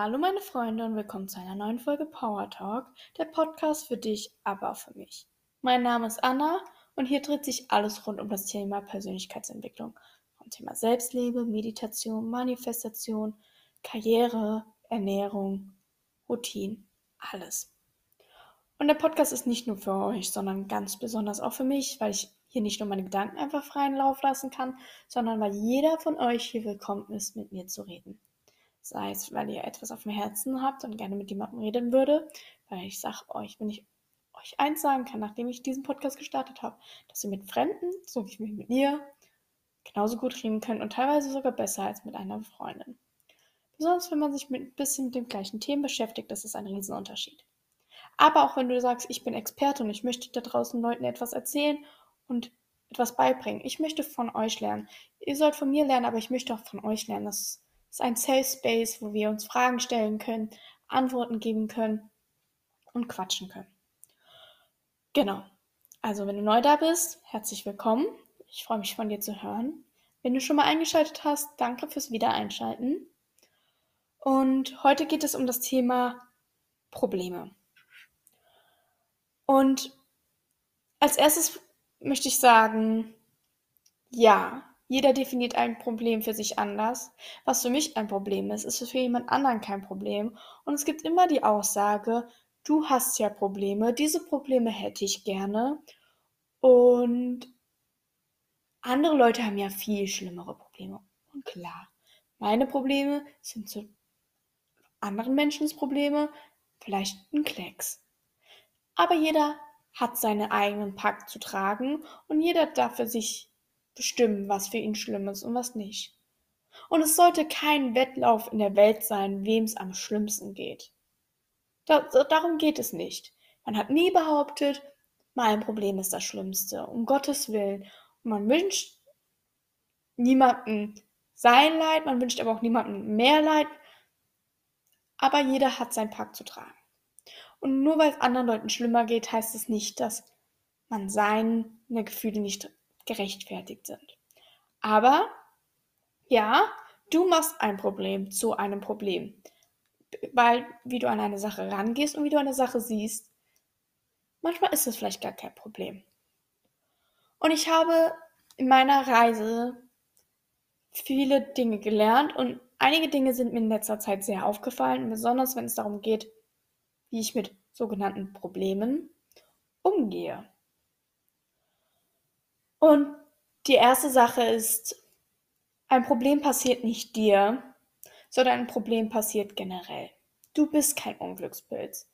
Hallo meine Freunde und willkommen zu einer neuen Folge Power Talk, der Podcast für dich, aber auch für mich. Mein Name ist Anna und hier dreht sich alles rund um das Thema Persönlichkeitsentwicklung. Vom Thema Selbstliebe, Meditation, Manifestation, Karriere, Ernährung, Routine, alles. Und der Podcast ist nicht nur für euch, sondern ganz besonders auch für mich, weil ich hier nicht nur meine Gedanken einfach freien Lauf lassen kann, sondern weil jeder von euch hier willkommen ist, mit mir zu reden sei es, weil ihr etwas auf dem Herzen habt und gerne mit jemandem reden würde, weil ich sage euch, wenn ich euch eins sagen kann, nachdem ich diesen Podcast gestartet habe, dass ihr mit Fremden, so wie mit mir, genauso gut reden könnt und teilweise sogar besser als mit einer Freundin. Besonders wenn man sich mit ein bisschen mit den gleichen Themen beschäftigt, das ist ein Riesenunterschied. Aber auch wenn du sagst, ich bin Experte und ich möchte da draußen Leuten etwas erzählen und etwas beibringen. Ich möchte von euch lernen. Ihr sollt von mir lernen, aber ich möchte auch von euch lernen. Das ist ein Safe Space, wo wir uns Fragen stellen können, Antworten geben können und quatschen können. Genau. Also, wenn du neu da bist, herzlich willkommen. Ich freue mich von dir zu hören. Wenn du schon mal eingeschaltet hast, danke fürs Wiedereinschalten. Und heute geht es um das Thema Probleme. Und als erstes möchte ich sagen, ja, jeder definiert ein Problem für sich anders. Was für mich ein Problem ist, ist für jemand anderen kein Problem. Und es gibt immer die Aussage, du hast ja Probleme, diese Probleme hätte ich gerne. Und andere Leute haben ja viel schlimmere Probleme. Und klar, meine Probleme sind zu anderen Menschens Probleme vielleicht ein Klecks. Aber jeder hat seinen eigenen Pakt zu tragen und jeder darf für sich bestimmen, was für ihn schlimm ist und was nicht. Und es sollte kein Wettlauf in der Welt sein, wem es am schlimmsten geht. Da, darum geht es nicht. Man hat nie behauptet, mein Problem ist das Schlimmste, um Gottes Willen. Und man wünscht niemandem sein Leid, man wünscht aber auch niemandem mehr Leid. Aber jeder hat sein Pack zu tragen. Und nur weil es anderen Leuten schlimmer geht, heißt es nicht, dass man seine Gefühle nicht gerechtfertigt sind. Aber ja, du machst ein Problem zu einem Problem. Weil, wie du an eine Sache rangehst und wie du eine Sache siehst, manchmal ist es vielleicht gar kein Problem. Und ich habe in meiner Reise viele Dinge gelernt und einige Dinge sind mir in letzter Zeit sehr aufgefallen, besonders wenn es darum geht, wie ich mit sogenannten Problemen umgehe. Und die erste Sache ist, ein Problem passiert nicht dir, sondern ein Problem passiert generell. Du bist kein Unglückspilz.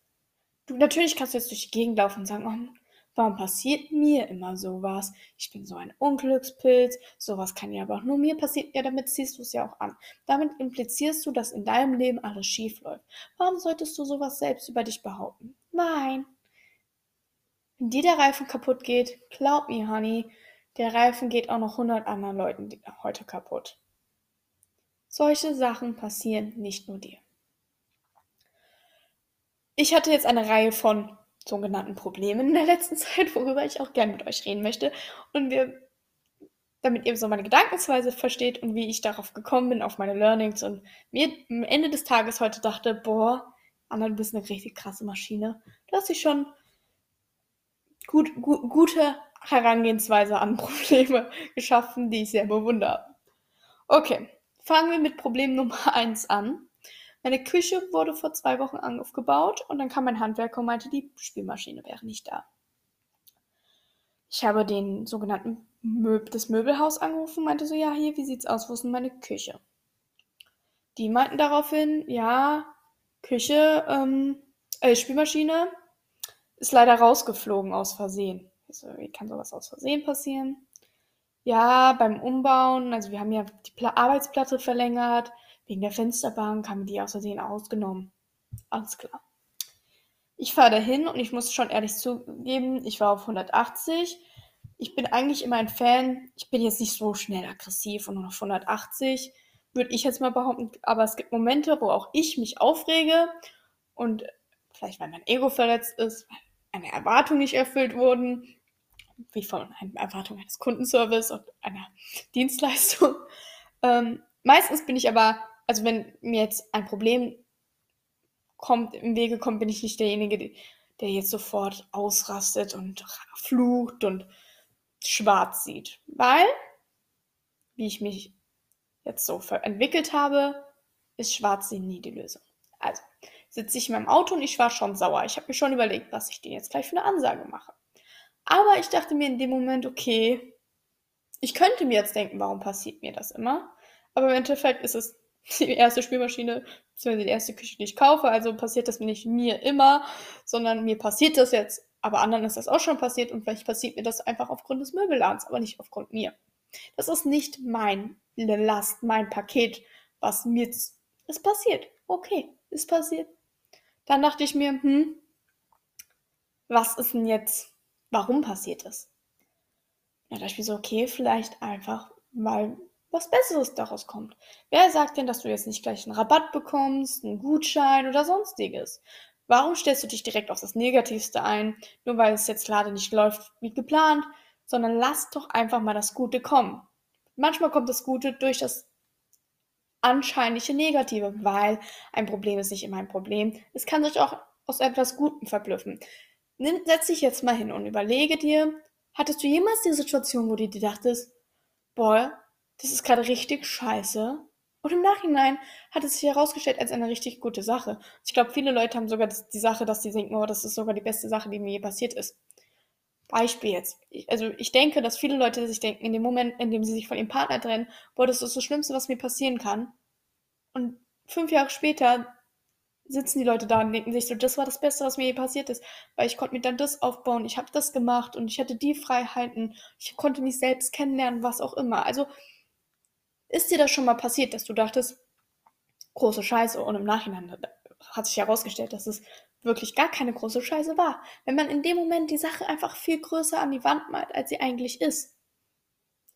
Du, natürlich kannst du jetzt durch die Gegend laufen und sagen, oh, warum passiert mir immer sowas? Ich bin so ein Unglückspilz, sowas kann ja aber auch nur mir passieren. Ja, damit ziehst du es ja auch an. Damit implizierst du, dass in deinem Leben alles schief läuft. Warum solltest du sowas selbst über dich behaupten? Nein. Wenn dir der Reifen kaputt geht, glaub mir, Honey, der Reifen geht auch noch 100 anderen Leuten heute kaputt. Solche Sachen passieren nicht nur dir. Ich hatte jetzt eine Reihe von sogenannten Problemen in der letzten Zeit, worüber ich auch gerne mit euch reden möchte. Und wir, damit ihr so meine Gedankensweise versteht und wie ich darauf gekommen bin, auf meine Learnings und mir am Ende des Tages heute dachte, boah, Anna, du bist eine richtig krasse Maschine. Du hast dich schon gut, gut, gute Herangehensweise an Probleme geschaffen, die ich sehr bewundere. Okay, fangen wir mit Problem Nummer 1 an. Meine Küche wurde vor zwei Wochen aufgebaut und dann kam mein Handwerker und meinte, die Spülmaschine wäre nicht da. Ich habe den sogenannten Möb das Möbelhaus angerufen und meinte so, ja, hier, wie sieht's aus, wo ist denn meine Küche? Die meinten daraufhin, ja, Küche, ähm, äh, Spülmaschine ist leider rausgeflogen aus Versehen. Also, wie kann sowas aus Versehen passieren? Ja, beim Umbauen, also wir haben ja die Pla Arbeitsplatte verlängert, wegen der Fensterbank haben wir die aus Versehen ausgenommen. Alles klar. Ich fahre dahin und ich muss schon ehrlich zugeben, ich war auf 180. Ich bin eigentlich immer ein Fan. Ich bin jetzt nicht so schnell aggressiv und nur auf 180, würde ich jetzt mal behaupten. Aber es gibt Momente, wo auch ich mich aufrege und vielleicht weil mein Ego verletzt ist, weil eine Erwartung nicht erfüllt wurden, wie von einer Erwartung eines Kundenservice und einer Dienstleistung. Ähm, meistens bin ich aber, also wenn mir jetzt ein Problem kommt, im Wege kommt, bin ich nicht derjenige, der jetzt sofort ausrastet und flucht und schwarz sieht. Weil, wie ich mich jetzt so entwickelt habe, ist schwarz sehen nie die Lösung. Also sitze ich in meinem Auto und ich war schon sauer. Ich habe mir schon überlegt, was ich denen jetzt gleich für eine Ansage mache. Aber ich dachte mir in dem Moment, okay, ich könnte mir jetzt denken, warum passiert mir das immer? Aber im Endeffekt ist es die erste Spülmaschine, beziehungsweise die erste Küche, die ich kaufe. Also passiert das nicht mir immer, sondern mir passiert das jetzt. Aber anderen ist das auch schon passiert und vielleicht passiert mir das einfach aufgrund des Möbelladens, aber nicht aufgrund mir. Das ist nicht mein Last, mein Paket, was mir ist passiert. Okay, ist passiert. Dann dachte ich mir, hm, was ist denn jetzt, warum passiert das? Ja, da mir so, okay, vielleicht einfach, weil was Besseres daraus kommt. Wer sagt denn, dass du jetzt nicht gleich einen Rabatt bekommst, einen Gutschein oder sonstiges? Warum stellst du dich direkt auf das Negativste ein, nur weil es jetzt gerade nicht läuft wie geplant, sondern lass doch einfach mal das Gute kommen. Manchmal kommt das Gute durch das anscheinliche Negative, weil ein Problem ist nicht immer ein Problem. Es kann sich auch aus etwas Gutem verblüffen. Nimm, setz dich jetzt mal hin und überlege dir, hattest du jemals die Situation, wo du dir dachtest, boah, das ist gerade richtig scheiße. Und im Nachhinein hat es sich herausgestellt als eine richtig gute Sache. Ich glaube, viele Leute haben sogar die Sache, dass sie denken, oh, das ist sogar die beste Sache, die mir je passiert ist. Beispiel jetzt. also ich denke, dass viele Leute sich denken, in dem Moment, in dem sie sich von ihrem Partner trennen, boah, das ist das Schlimmste, was mir passieren kann. Und fünf Jahre später sitzen die Leute da und denken sich so, das war das Beste, was mir je passiert ist, weil ich konnte mir dann das aufbauen, ich habe das gemacht und ich hatte die Freiheiten, ich konnte mich selbst kennenlernen, was auch immer. Also ist dir das schon mal passiert, dass du dachtest, große Scheiße und im Nachhinein hat sich herausgestellt, dass es wirklich gar keine große Scheiße war. Wenn man in dem Moment die Sache einfach viel größer an die Wand malt, als sie eigentlich ist.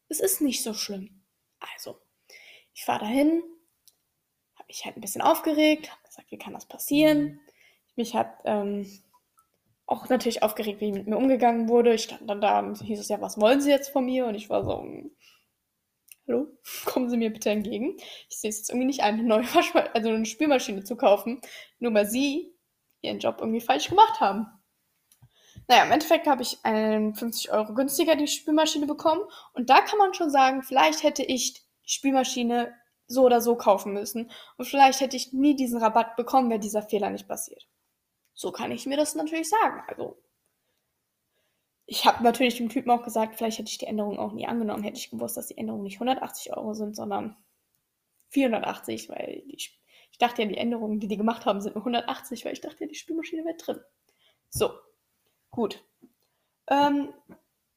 Es ist nicht so schlimm. Also, ich fahre dahin, habe mich halt ein bisschen aufgeregt, habe gesagt, wie kann das passieren? Mich hat ähm, auch natürlich aufgeregt, wie mit mir umgegangen wurde. Ich stand dann da und hieß es ja, was wollen Sie jetzt von mir? Und ich war so, hallo, kommen Sie mir bitte entgegen. Ich sehe es jetzt irgendwie nicht ein, eine neue Waschmaschine, also eine Spülmaschine zu kaufen, nur weil Sie ihren Job irgendwie falsch gemacht haben. Naja, im Endeffekt habe ich einen 50 Euro günstiger die Spülmaschine bekommen und da kann man schon sagen, vielleicht hätte ich die Spülmaschine so oder so kaufen müssen und vielleicht hätte ich nie diesen Rabatt bekommen, wäre dieser Fehler nicht passiert. So kann ich mir das natürlich sagen. Also ich habe natürlich dem Typen auch gesagt, vielleicht hätte ich die Änderung auch nie angenommen, hätte ich gewusst, dass die Änderungen nicht 180 Euro sind, sondern 480, weil die, ich dachte ja, die Änderungen, die die gemacht haben, sind nur 180, weil ich dachte ja, die Spülmaschine wäre drin. So, gut. Ähm,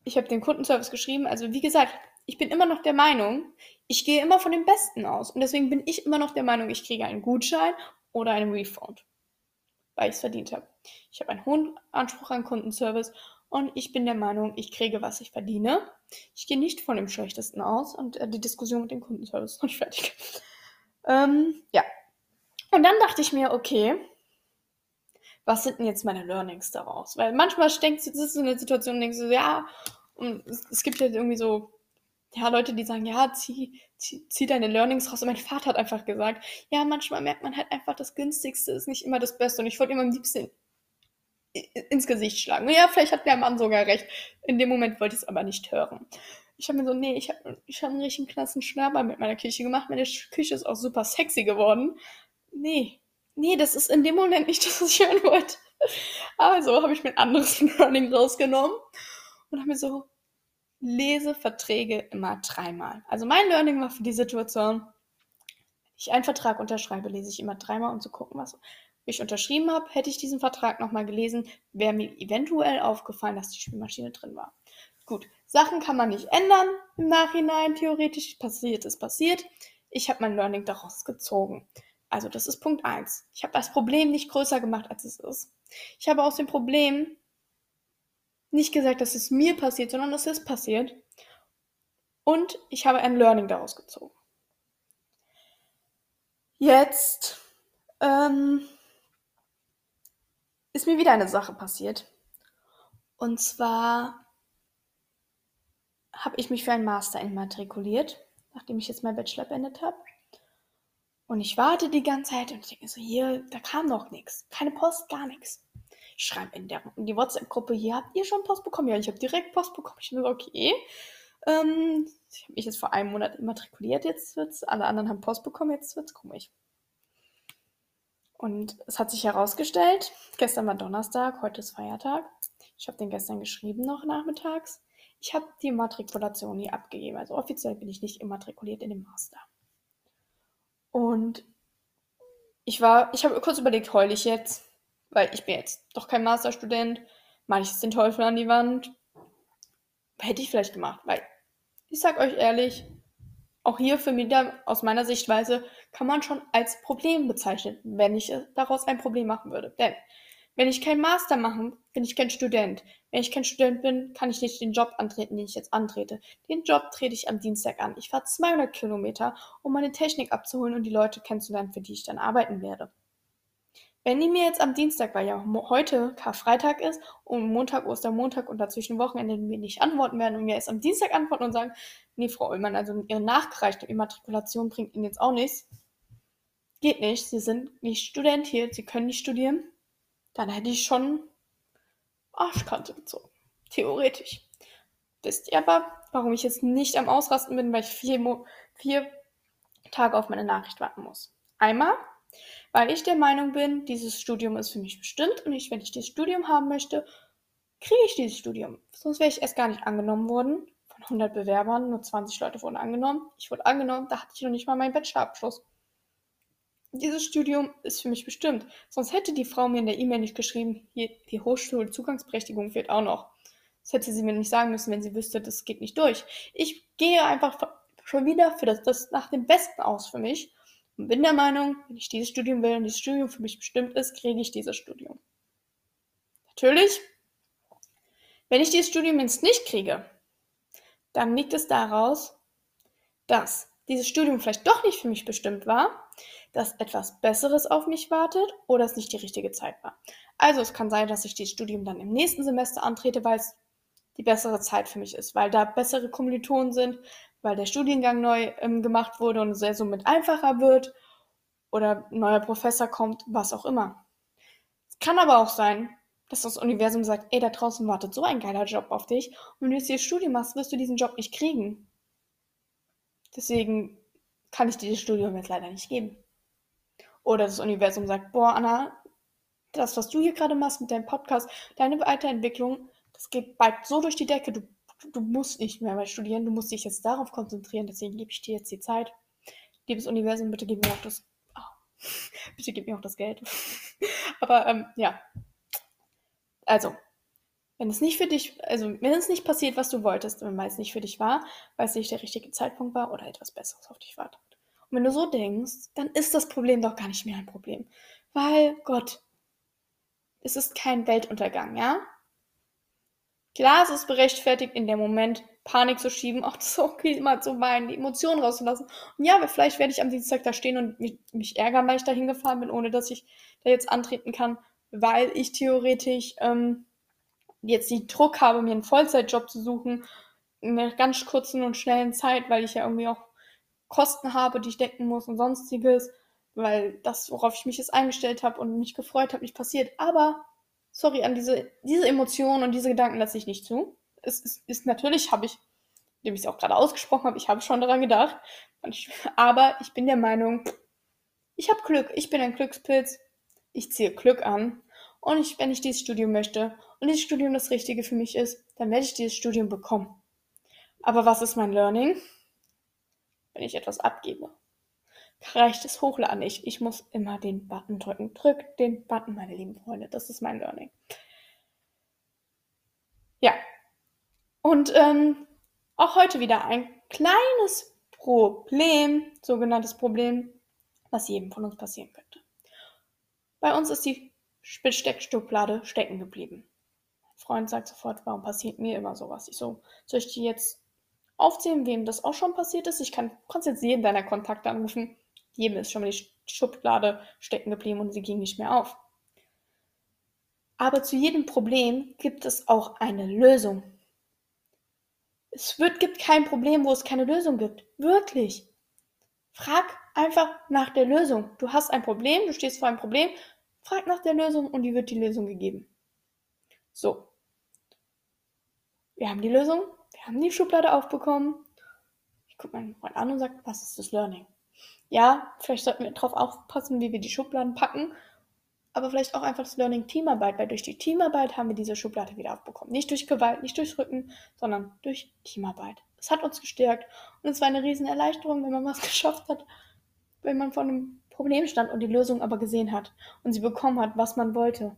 ich habe den Kundenservice geschrieben. Also wie gesagt, ich bin immer noch der Meinung, ich gehe immer von dem Besten aus. Und deswegen bin ich immer noch der Meinung, ich kriege einen Gutschein oder einen Refund, weil ich es verdient habe. Ich habe einen hohen Anspruch an Kundenservice und ich bin der Meinung, ich kriege, was ich verdiene. Ich gehe nicht von dem Schlechtesten aus und äh, die Diskussion mit dem Kundenservice ist noch nicht fertig. Ähm, ja. Und dann dachte ich mir, okay, was sind denn jetzt meine Learnings daraus? Weil manchmal denkst du, sitzt du in der Situation denkst du, ja, und es, es gibt ja irgendwie so, ja, Leute, die sagen, ja, zieh, zieh, zieh deine Learnings raus. Und mein Vater hat einfach gesagt, ja, manchmal merkt man halt einfach, das Günstigste ist nicht immer das Beste. Und ich wollte ihm am liebsten ins Gesicht schlagen. Ja, vielleicht hat der Mann sogar recht. In dem Moment wollte ich es aber nicht hören. Ich habe mir so, nee, ich habe ich hab einen richtig klassen Schnabber mit meiner Küche gemacht. Meine Küche ist auch super sexy geworden. Nee, nee, das ist in dem Moment nicht das, was ich hören wollte. Also habe ich mir ein anderes Learning rausgenommen und habe mir so, lese Verträge immer dreimal. Also mein Learning war für die Situation, wenn ich einen Vertrag unterschreibe, lese ich immer dreimal, um zu gucken, was ich unterschrieben habe, hätte ich diesen Vertrag nochmal gelesen, wäre mir eventuell aufgefallen, dass die Spielmaschine drin war. Gut, Sachen kann man nicht ändern im Nachhinein, theoretisch. Passiert ist passiert. Ich habe mein Learning daraus gezogen. Also das ist Punkt 1. Ich habe das Problem nicht größer gemacht, als es ist. Ich habe aus dem Problem nicht gesagt, dass es mir passiert, sondern dass es passiert. Und ich habe ein Learning daraus gezogen. Jetzt ähm, ist mir wieder eine Sache passiert. Und zwar habe ich mich für einen Master immatrikuliert, nachdem ich jetzt mein Bachelor beendet habe. Und ich warte die ganze Zeit und ich denke so, hier, da kam noch nichts. Keine Post, gar nichts. Ich schreibe in, der, in die WhatsApp-Gruppe, hier habt ihr schon Post bekommen? Ja, ich habe direkt Post bekommen. Ich bin so, okay. Ähm, ich habe mich jetzt vor einem Monat immatrikuliert, jetzt wird's, alle anderen haben Post bekommen, jetzt wird's komisch. Und es hat sich herausgestellt, gestern war Donnerstag, heute ist Feiertag. Ich habe den gestern geschrieben noch nachmittags. Ich habe die Matrikulation nie abgegeben. Also offiziell bin ich nicht immatrikuliert in dem Master. Und ich war, ich habe kurz überlegt, heule ich jetzt, weil ich bin jetzt doch kein Masterstudent, jetzt den Teufel an die Wand. Hätte ich vielleicht gemacht, weil ich sag euch ehrlich, auch hier für mich aus meiner Sichtweise kann man schon als Problem bezeichnen, wenn ich daraus ein Problem machen würde. Denn wenn ich keinen Master mache, bin ich kein Student. Wenn ich kein Student bin, kann ich nicht den Job antreten, den ich jetzt antrete. Den Job trete ich am Dienstag an. Ich fahre 200 Kilometer, um meine Technik abzuholen und die Leute kennenzulernen, für die ich dann arbeiten werde. Wenn die mir jetzt am Dienstag, weil ja heute Karfreitag ist und Montag, Ostermontag und dazwischen Wochenende mir nicht antworten werden und mir erst am Dienstag antworten und sagen, nee, Frau Ullmann, also Ihre nachgereichte Immatrikulation bringt Ihnen jetzt auch nichts. Geht nicht, Sie sind nicht Student hier, Sie können nicht studieren dann hätte ich schon Arschkante gezogen. Theoretisch. Wisst ihr aber, warum ich jetzt nicht am Ausrasten bin, weil ich vier, vier Tage auf meine Nachricht warten muss. Einmal, weil ich der Meinung bin, dieses Studium ist für mich bestimmt und ich, wenn ich dieses Studium haben möchte, kriege ich dieses Studium. Sonst wäre ich erst gar nicht angenommen worden. Von 100 Bewerbern, nur 20 Leute wurden angenommen. Ich wurde angenommen, da hatte ich noch nicht mal meinen Bachelorabschluss dieses Studium ist für mich bestimmt. Sonst hätte die Frau mir in der E-Mail nicht geschrieben, hier, die Hochschulzugangsberechtigung fehlt auch noch. Das hätte sie mir nicht sagen müssen, wenn sie wüsste, das geht nicht durch. Ich gehe einfach schon wieder für das, das nach dem Besten aus für mich und bin der Meinung, wenn ich dieses Studium will und dieses Studium für mich bestimmt ist, kriege ich dieses Studium. Natürlich, wenn ich dieses Studium jetzt nicht kriege, dann liegt es daraus, dass dieses Studium vielleicht doch nicht für mich bestimmt war, dass etwas Besseres auf mich wartet oder es nicht die richtige Zeit war. Also es kann sein, dass ich dieses Studium dann im nächsten Semester antrete, weil es die bessere Zeit für mich ist, weil da bessere Kommilitonen sind, weil der Studiengang neu ähm, gemacht wurde und es somit einfacher wird oder ein neuer Professor kommt, was auch immer. Es kann aber auch sein, dass das Universum sagt, ey, da draußen wartet so ein geiler Job auf dich und wenn du jetzt hier Studium machst, wirst du diesen Job nicht kriegen. Deswegen kann ich dir das Studium jetzt leider nicht geben. Oder das Universum sagt, boah, Anna, das, was du hier gerade machst mit deinem Podcast, deine Weiterentwicklung, das geht bald so durch die Decke. Du, du musst nicht mehr studieren, du musst dich jetzt darauf konzentrieren. Deswegen gebe ich dir jetzt die Zeit. Liebes Universum, bitte gib mir auch das. Oh, bitte gib mir auch das Geld. Aber ähm, ja. Also, wenn es nicht für dich, also wenn es nicht passiert, was du wolltest, wenn es nicht für dich war, weil es nicht der richtige Zeitpunkt war oder etwas Besseres auf dich wartet. Und wenn du so denkst, dann ist das Problem doch gar nicht mehr ein Problem. Weil, Gott, es ist kein Weltuntergang, ja? Klar, es ist berechtfertigt, in dem Moment Panik zu schieben, auch so okay, mal zu weinen, die Emotionen rauszulassen. Und ja, vielleicht werde ich am Dienstag da stehen und mich, mich ärgern, weil ich da hingefahren bin, ohne dass ich da jetzt antreten kann, weil ich theoretisch ähm, jetzt die Druck habe, mir einen Vollzeitjob zu suchen, in einer ganz kurzen und schnellen Zeit, weil ich ja irgendwie auch Kosten habe, die ich decken muss und sonstiges, weil das, worauf ich mich jetzt eingestellt habe und mich gefreut habe, nicht passiert. Aber, sorry, an diese, diese Emotionen und diese Gedanken lasse ich nicht zu. Es ist, ist natürlich, habe ich, indem ich es auch gerade ausgesprochen habe, ich habe schon daran gedacht. Ich, aber ich bin der Meinung, ich habe Glück, ich bin ein Glückspilz, ich ziehe Glück an. Und ich, wenn ich dieses Studium möchte und dieses Studium das Richtige für mich ist, dann werde ich dieses Studium bekommen. Aber was ist mein Learning? Wenn ich etwas abgebe, reicht es hochladen nicht. Ich muss immer den Button drücken. Drückt den Button, meine lieben Freunde. Das ist mein Learning. Ja. Und ähm, auch heute wieder ein kleines Problem, sogenanntes Problem, was jedem von uns passieren könnte. Bei uns ist die Steckschublade stecken geblieben. Mein Freund sagt sofort, warum passiert mir immer sowas? Ich so, soll ich die jetzt aufzählen, wem das auch schon passiert ist? Ich kann, kannst jetzt jeden deiner Kontakte anrufen. Jedem ist schon mal die Schublade stecken geblieben und sie ging nicht mehr auf. Aber zu jedem Problem gibt es auch eine Lösung. Es wird, gibt kein Problem, wo es keine Lösung gibt. Wirklich. Frag einfach nach der Lösung. Du hast ein Problem, du stehst vor einem Problem, frag nach der Lösung und die wird die Lösung gegeben. So. Wir haben die Lösung, wir haben die Schublade aufbekommen. Ich gucke meinen Freund an und sage, was ist das Learning? Ja, vielleicht sollten wir darauf aufpassen, wie wir die Schubladen packen, aber vielleicht auch einfach das Learning Teamarbeit, weil durch die Teamarbeit haben wir diese Schublade wieder aufbekommen. Nicht durch Gewalt, nicht durchs Rücken, sondern durch Teamarbeit. Es hat uns gestärkt und es war eine riesen Erleichterung, wenn man was geschafft hat, wenn man vor einem Problem stand und die Lösung aber gesehen hat und sie bekommen hat, was man wollte.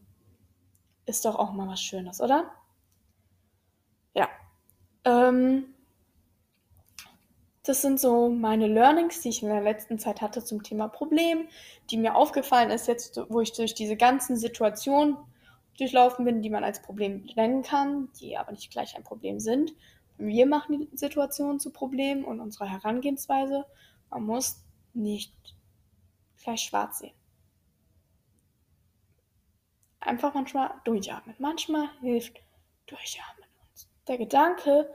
Ist doch auch mal was Schönes, oder? Ja. Ähm, das sind so meine Learnings, die ich in der letzten Zeit hatte zum Thema Problem, die mir aufgefallen ist jetzt, wo ich durch diese ganzen Situationen durchlaufen bin, die man als Problem nennen kann, die aber nicht gleich ein Problem sind. Wir machen die Situation zu Problemen und unsere Herangehensweise. Man muss nicht gleich schwarz sehen. Einfach manchmal durchatmen. Manchmal hilft durchatmen. Der Gedanke,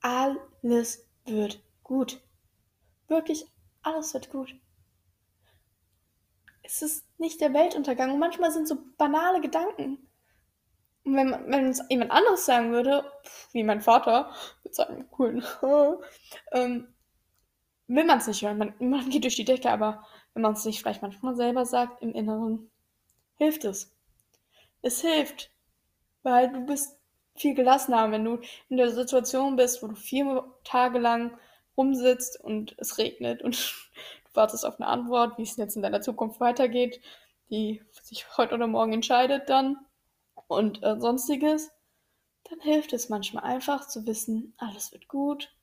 alles wird gut. Wirklich, alles wird gut. Es ist nicht der Weltuntergang. Und manchmal sind so banale Gedanken. Und wenn, wenn es jemand anderes sagen würde, wie mein Vater, mit seinem coolen, ähm, will man es nicht hören. Man, man geht durch die Decke, aber wenn man es sich vielleicht manchmal selber sagt, im Inneren, hilft es. Es hilft, weil du bist viel gelassener, wenn du in der Situation bist, wo du vier Tage lang rumsitzt und es regnet und du wartest auf eine Antwort, wie es jetzt in deiner Zukunft weitergeht, die sich heute oder morgen entscheidet dann und äh, sonstiges, dann hilft es manchmal einfach zu wissen, alles wird gut.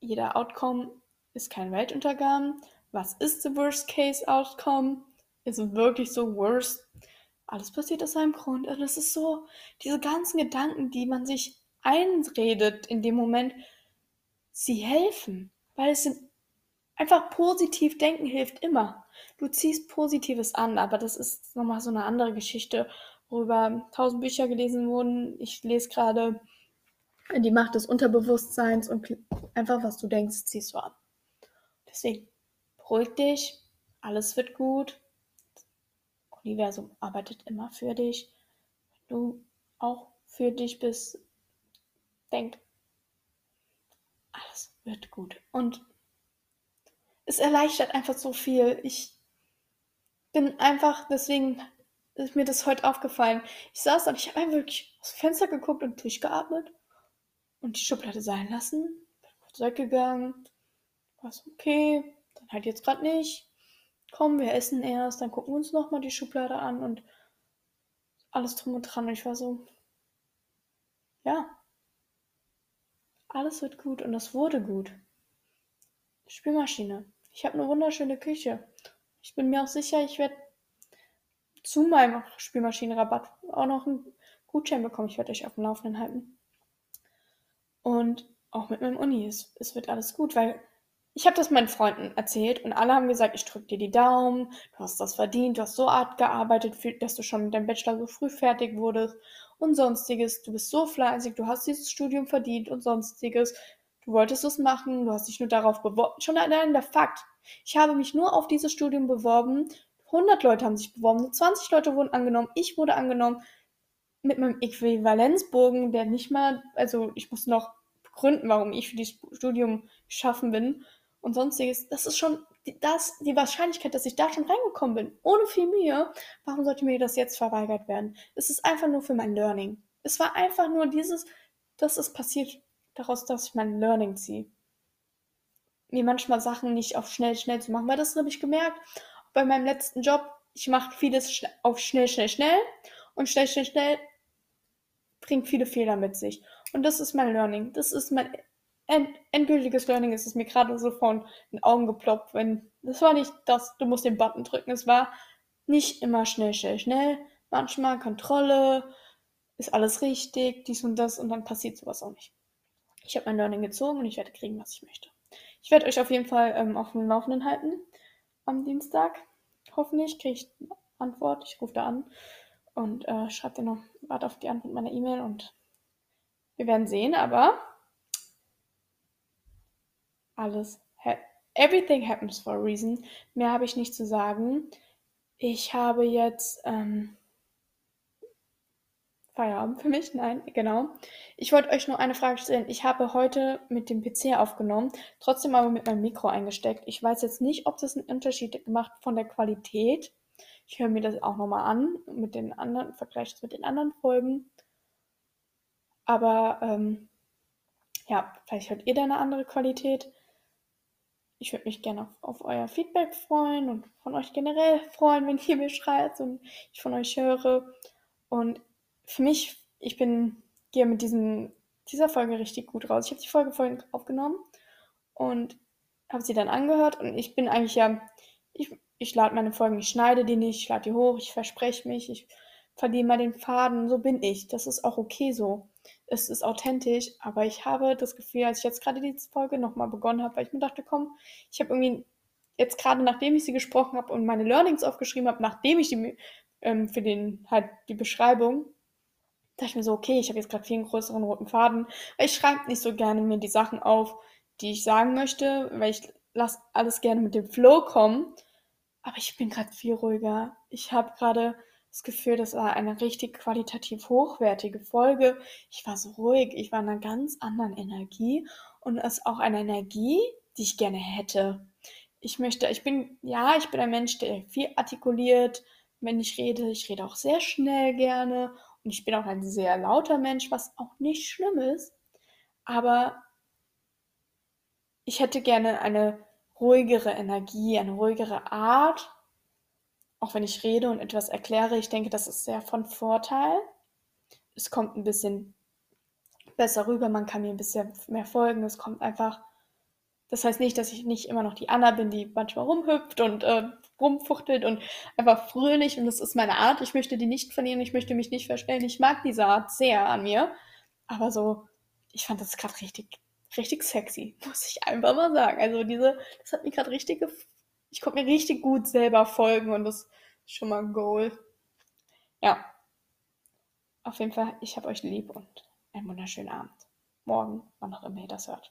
Jeder Outcome ist kein Weltuntergang. Was ist the worst case outcome? Ist wirklich so worst? Alles passiert aus einem Grund. Und es ist so, diese ganzen Gedanken, die man sich einredet in dem Moment, sie helfen, weil es sind einfach positiv denken hilft immer. Du ziehst Positives an, aber das ist nochmal so eine andere Geschichte, worüber tausend Bücher gelesen wurden. Ich lese gerade die Macht des Unterbewusstseins und einfach was du denkst, ziehst du an. Deswegen beruhig dich, alles wird gut. Das Universum arbeitet immer für dich. Wenn du auch für dich bist, denk wird gut. Und es erleichtert einfach so viel. Ich bin einfach, deswegen ist mir das heute aufgefallen. Ich saß und ich habe einfach wirklich aus Fenster geguckt und durchgeatmet und die Schublade sein lassen. Bin kurz weggegangen. War so, okay, dann halt jetzt gerade nicht. Komm, wir essen erst, dann gucken wir uns nochmal die Schublade an und alles drum und dran. Und ich war so, ja, alles wird gut und es wurde gut. Spülmaschine. Ich habe eine wunderschöne Küche. Ich bin mir auch sicher, ich werde zu meinem Spülmaschinenrabatt auch noch einen Gutschein bekommen. Ich werde euch auf dem Laufenden halten. Und auch mit meinem Uni. Es, es wird alles gut, weil ich habe das meinen Freunden erzählt und alle haben gesagt, ich drücke dir die Daumen, du hast das verdient, du hast so hart gearbeitet, dass du schon mit deinem Bachelor so früh fertig wurdest und sonstiges. Du bist so fleißig, du hast dieses Studium verdient und sonstiges. Du wolltest es machen, du hast dich nur darauf beworben. Schon allein der Fakt. Ich habe mich nur auf dieses Studium beworben. 100 Leute haben sich beworben, 20 Leute wurden angenommen, ich wurde angenommen mit meinem Äquivalenzbogen, der nicht mal, also ich muss noch begründen, warum ich für dieses Studium geschaffen bin und sonstiges. Das ist schon das, die Wahrscheinlichkeit, dass ich da schon reingekommen bin, ohne viel Mühe, warum sollte mir das jetzt verweigert werden? Es ist einfach nur für mein Learning. Es war einfach nur dieses, dass es passiert daraus, dass ich mein Learning ziehe. Mir manchmal Sachen nicht auf schnell, schnell zu machen, weil das habe ich gemerkt bei meinem letzten Job. Ich mache vieles auf schnell, schnell, schnell und schnell, schnell, schnell bringt viele Fehler mit sich. Und das ist mein Learning. Das ist mein end, endgültiges Learning ist es mir gerade so von den Augen geploppt, wenn das war nicht das, du musst den Button drücken, es war nicht immer schnell, schnell, schnell, manchmal Kontrolle, ist alles richtig, dies und das und dann passiert sowas auch nicht. Ich habe mein Learning gezogen und ich werde kriegen, was ich möchte. Ich werde euch auf jeden Fall ähm, auf dem Laufenden halten am Dienstag. Hoffentlich kriege ich eine Antwort. Ich rufe da an und äh, schreibe dir noch, warte auf die Antwort meiner E-Mail und wir werden sehen, aber alles everything happens for a reason. Mehr habe ich nicht zu sagen. Ich habe jetzt ähm, Feierabend für mich. Nein, genau. Ich wollte euch nur eine Frage stellen. Ich habe heute mit dem PC aufgenommen, trotzdem aber mit meinem Mikro eingesteckt. Ich weiß jetzt nicht, ob das einen Unterschied macht von der Qualität. Ich höre mir das auch nochmal an, mit den anderen, vergleiche es mit den anderen Folgen. Aber ähm, ja, vielleicht hört ihr da eine andere Qualität. Ich würde mich gerne auf, auf, euer Feedback freuen und von euch generell freuen, wenn ihr mir schreibt und ich von euch höre. Und für mich, ich bin, gehe mit diesem, dieser Folge richtig gut raus. Ich habe die Folge vorhin aufgenommen und habe sie dann angehört und ich bin eigentlich ja, ich, ich lade meine Folgen, ich schneide die nicht, ich lade die hoch, ich verspreche mich, ich verliere mal den Faden, so bin ich. Das ist auch okay so. Es ist authentisch, aber ich habe das Gefühl, als ich jetzt gerade die Folge nochmal begonnen habe, weil ich mir dachte, komm, ich habe irgendwie jetzt gerade, nachdem ich sie gesprochen habe und meine Learnings aufgeschrieben habe, nachdem ich die ähm, für den halt die Beschreibung, dachte ich mir so, okay, ich habe jetzt gerade viel größeren roten Faden, weil ich schreibe nicht so gerne mir die Sachen auf, die ich sagen möchte, weil ich lasse alles gerne mit dem Flow kommen. Aber ich bin gerade viel ruhiger. Ich habe gerade das Gefühl, das war eine richtig qualitativ hochwertige Folge. Ich war so ruhig, ich war in einer ganz anderen Energie und es ist auch eine Energie, die ich gerne hätte. Ich möchte, ich bin, ja, ich bin ein Mensch, der viel artikuliert, wenn ich rede. Ich rede auch sehr schnell gerne und ich bin auch ein sehr lauter Mensch, was auch nicht schlimm ist. Aber ich hätte gerne eine ruhigere Energie, eine ruhigere Art auch wenn ich rede und etwas erkläre, ich denke, das ist sehr von Vorteil. Es kommt ein bisschen besser rüber, man kann mir ein bisschen mehr folgen. Es kommt einfach. Das heißt nicht, dass ich nicht immer noch die Anna bin, die manchmal rumhüpft und äh, rumfuchtelt und einfach fröhlich und das ist meine Art. Ich möchte die nicht verlieren, ich möchte mich nicht verstellen. Ich mag diese Art sehr an mir. Aber so, ich fand das gerade richtig, richtig sexy, muss ich einfach mal sagen. Also diese, das hat mich gerade richtig ich konnte mir richtig gut selber folgen und das ist schon mal ein Goal. Ja. Auf jeden Fall, ich habe euch lieb und einen wunderschönen Abend. Morgen, wann auch immer ihr das hört.